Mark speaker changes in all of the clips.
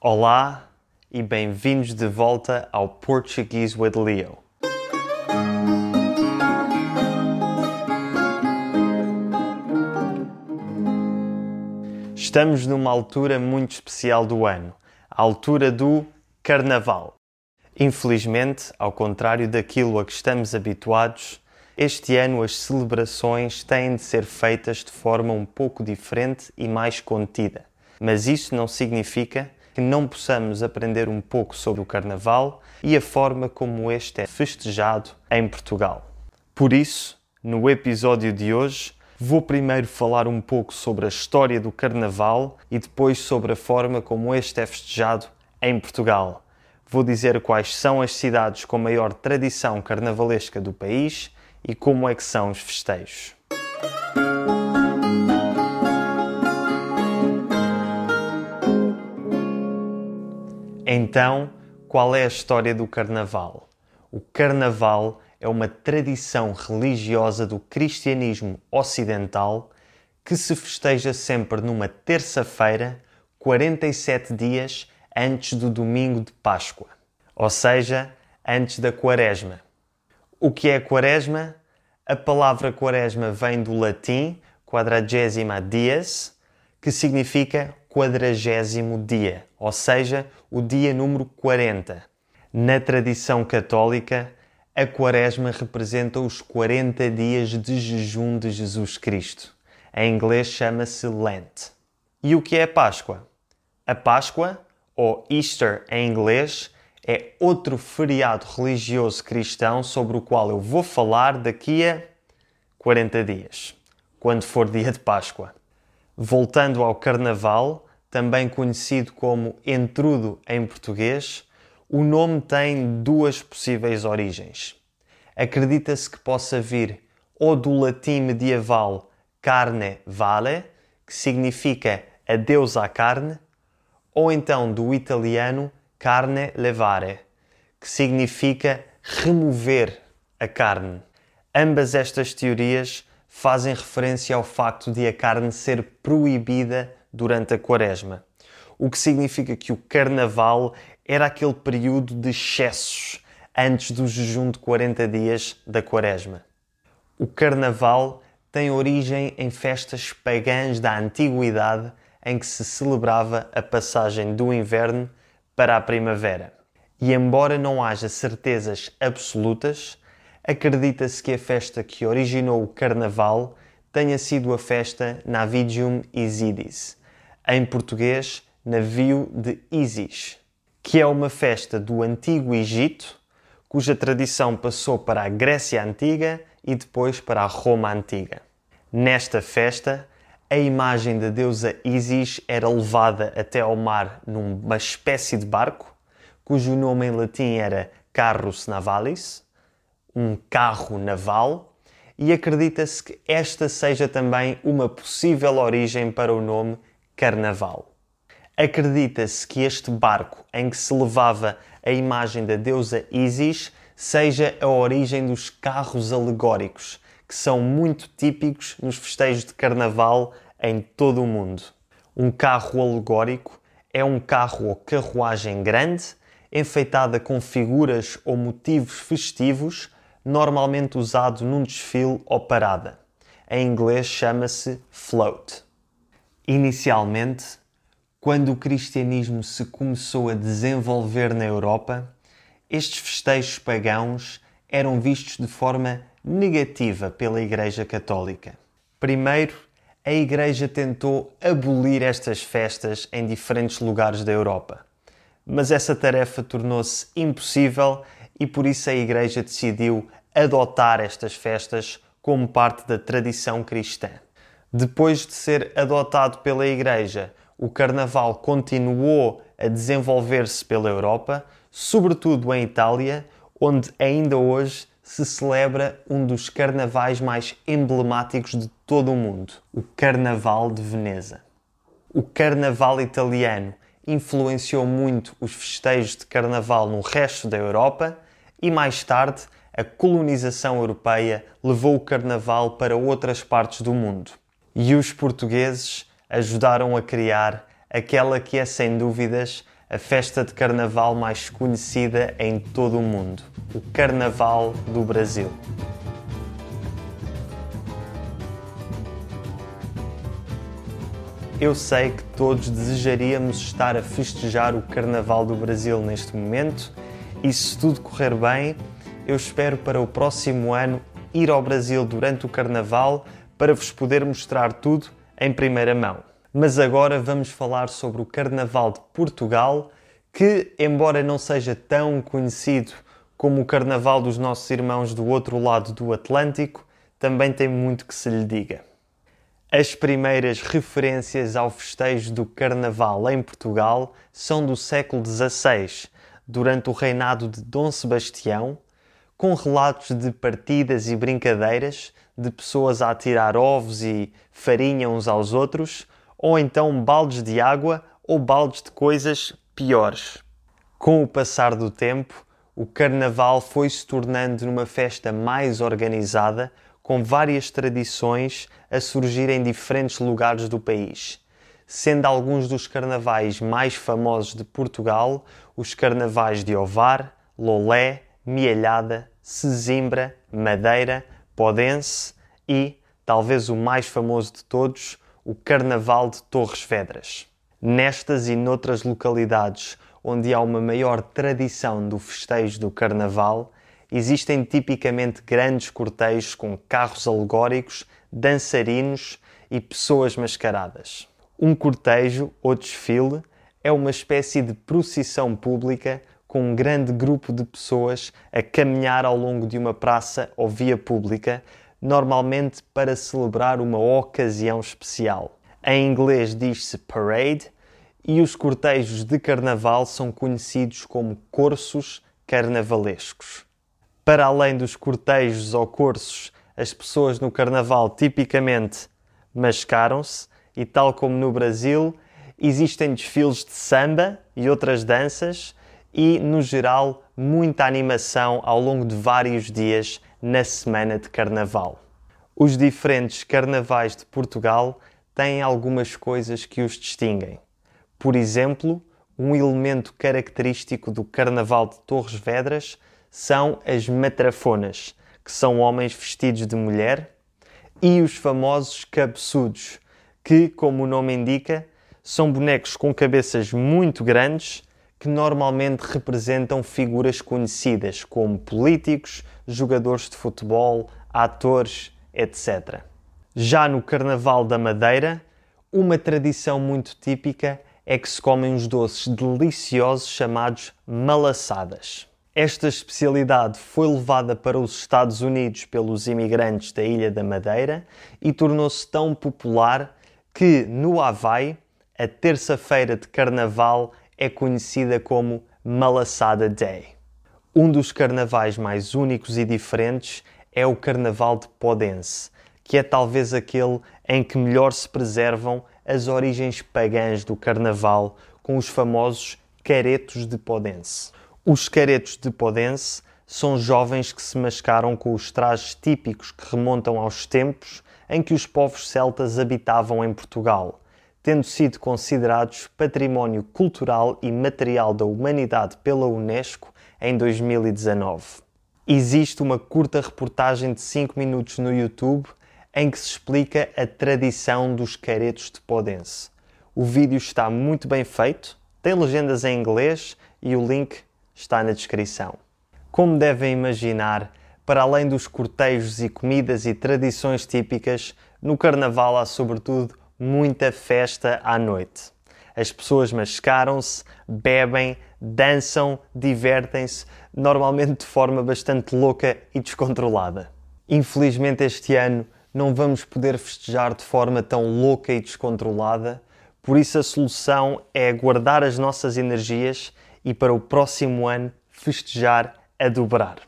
Speaker 1: Olá e bem-vindos de volta ao Portuguese with Leo. Estamos numa altura muito especial do ano, a altura do Carnaval. Infelizmente, ao contrário daquilo a que estamos habituados, este ano as celebrações têm de ser feitas de forma um pouco diferente e mais contida. Mas isso não significa que não possamos aprender um pouco sobre o Carnaval e a forma como este é festejado em Portugal. Por isso, no episódio de hoje, vou primeiro falar um pouco sobre a história do Carnaval e depois sobre a forma como este é festejado em Portugal. Vou dizer quais são as cidades com maior tradição carnavalesca do país e como é que são os festejos. Então, qual é a história do Carnaval? O Carnaval é uma tradição religiosa do cristianismo ocidental que se festeja sempre numa terça-feira, 47 dias antes do domingo de Páscoa, ou seja, antes da Quaresma. O que é Quaresma? A palavra Quaresma vem do latim quadragésima dias, que significa quadragésimo dia, ou seja, o dia número 40. Na tradição católica, a Quaresma representa os 40 dias de jejum de Jesus Cristo. Em inglês chama-se Lent. E o que é Páscoa? A Páscoa, ou Easter em inglês, é outro feriado religioso cristão sobre o qual eu vou falar daqui a 40 dias, quando for dia de Páscoa. Voltando ao Carnaval, também conhecido como entrudo em português, o nome tem duas possíveis origens. Acredita-se que possa vir ou do latim medieval carne vale, que significa adeus à carne, ou então do italiano carne levare, que significa remover a carne. Ambas estas teorias fazem referência ao facto de a carne ser proibida durante a Quaresma, o que significa que o Carnaval era aquele período de excessos antes do jejum de 40 dias da Quaresma. O Carnaval tem origem em festas pagãs da antiguidade em que se celebrava a passagem do inverno para a primavera. E embora não haja certezas absolutas, acredita-se que a festa que originou o Carnaval tenha sido a festa Navigium Isidis, em português, Navio de Isis, que é uma festa do Antigo Egito, cuja tradição passou para a Grécia Antiga e depois para a Roma Antiga. Nesta festa, a imagem da deusa Isis era levada até ao mar numa espécie de barco, cujo nome em latim era Carrus Navalis, um carro naval, e acredita-se que esta seja também uma possível origem para o nome Carnaval. Acredita-se que este barco em que se levava a imagem da deusa Isis seja a origem dos carros alegóricos, que são muito típicos nos festejos de carnaval em todo o mundo. Um carro alegórico é um carro ou carruagem grande, enfeitada com figuras ou motivos festivos, normalmente usado num desfile ou parada. Em inglês chama-se float. Inicialmente, quando o cristianismo se começou a desenvolver na Europa, estes festejos pagãos eram vistos de forma negativa pela Igreja Católica. Primeiro, a Igreja tentou abolir estas festas em diferentes lugares da Europa, mas essa tarefa tornou-se impossível e por isso a Igreja decidiu adotar estas festas como parte da tradição cristã. Depois de ser adotado pela Igreja, o Carnaval continuou a desenvolver-se pela Europa, sobretudo em Itália, onde ainda hoje se celebra um dos carnavais mais emblemáticos de todo o mundo, o Carnaval de Veneza. O Carnaval italiano influenciou muito os festejos de Carnaval no resto da Europa e mais tarde a colonização europeia levou o Carnaval para outras partes do mundo e os portugueses ajudaram a criar aquela que é sem dúvidas a festa de carnaval mais conhecida em todo o mundo, o Carnaval do Brasil. Eu sei que todos desejaríamos estar a festejar o Carnaval do Brasil neste momento e se tudo correr bem, eu espero para o próximo ano ir ao Brasil durante o Carnaval para vos poder mostrar tudo em primeira mão. Mas agora vamos falar sobre o Carnaval de Portugal, que, embora não seja tão conhecido como o Carnaval dos nossos irmãos do outro lado do Atlântico, também tem muito que se lhe diga. As primeiras referências ao festejo do Carnaval em Portugal são do século XVI, durante o reinado de Dom Sebastião, com relatos de partidas e brincadeiras, de pessoas a atirar ovos e farinha uns aos outros, ou então baldes de água ou baldes de coisas piores. Com o passar do tempo, o Carnaval foi se tornando numa festa mais organizada, com várias tradições a surgir em diferentes lugares do país, sendo alguns dos carnavais mais famosos de Portugal os carnavais de Ovar, Lolé, Mielhada, Sesimbra, Madeira, Podense e, talvez o mais famoso de todos, o Carnaval de Torres Vedras. Nestas e noutras localidades onde há uma maior tradição do festejo do Carnaval, existem tipicamente grandes cortejos com carros alegóricos, dançarinos e pessoas mascaradas. Um cortejo ou desfile é uma espécie de procissão pública com um grande grupo de pessoas a caminhar ao longo de uma praça ou via pública, normalmente para celebrar uma ocasião especial. Em inglês diz-se parade e os cortejos de carnaval são conhecidos como corsos carnavalescos. Para além dos cortejos ou cursos, as pessoas no carnaval tipicamente mascaram-se e, tal como no Brasil, existem desfiles de samba e outras danças e, no geral, muita animação ao longo de vários dias na semana de carnaval. Os diferentes carnavais de Portugal têm algumas coisas que os distinguem. Por exemplo, um elemento característico do Carnaval de Torres Vedras são as matrafonas, que são homens vestidos de mulher, e os famosos cabeçudos, que, como o nome indica, são bonecos com cabeças muito grandes que normalmente representam figuras conhecidas como políticos, jogadores de futebol, atores, etc. Já no Carnaval da Madeira, uma tradição muito típica é que se comem os doces deliciosos chamados malaçadas. Esta especialidade foi levada para os Estados Unidos pelos imigrantes da Ilha da Madeira e tornou-se tão popular que no Havaí a terça-feira de Carnaval é conhecida como Malassada Day. Um dos carnavais mais únicos e diferentes é o Carnaval de Podense, que é talvez aquele em que melhor se preservam as origens pagãs do Carnaval com os famosos caretos de Podense. Os caretos de Podense são jovens que se mascaram com os trajes típicos que remontam aos tempos em que os povos celtas habitavam em Portugal, tendo sido considerados património cultural e material da humanidade pela Unesco em 2019. Existe uma curta reportagem de 5 minutos no YouTube em que se explica a tradição dos caretos de Podense. O vídeo está muito bem feito, tem legendas em inglês e o link está na descrição. Como devem imaginar, para além dos cortejos e comidas e tradições típicas, no Carnaval há sobretudo muita festa à noite. As pessoas mascaram-se, bebem, dançam, divertem-se, normalmente de forma bastante louca e descontrolada. Infelizmente, este ano não vamos poder festejar de forma tão louca e descontrolada, por isso a solução é guardar as nossas energias e para o próximo ano festejar a dobrar.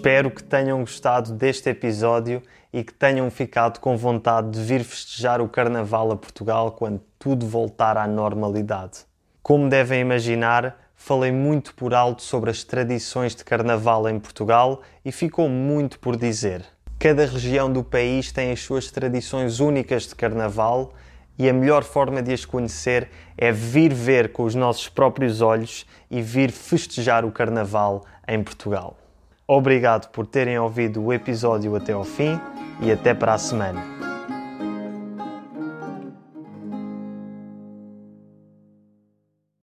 Speaker 1: Espero que tenham gostado deste episódio e que tenham ficado com vontade de vir festejar o Carnaval a Portugal quando tudo voltar à normalidade. Como devem imaginar, falei muito por alto sobre as tradições de Carnaval em Portugal e ficou muito por dizer. Cada região do país tem as suas tradições únicas de Carnaval e a melhor forma de as conhecer é vir ver com os nossos próprios olhos e vir festejar o Carnaval em Portugal. Obrigado por terem ouvido o episódio até ao fim e até para a semana.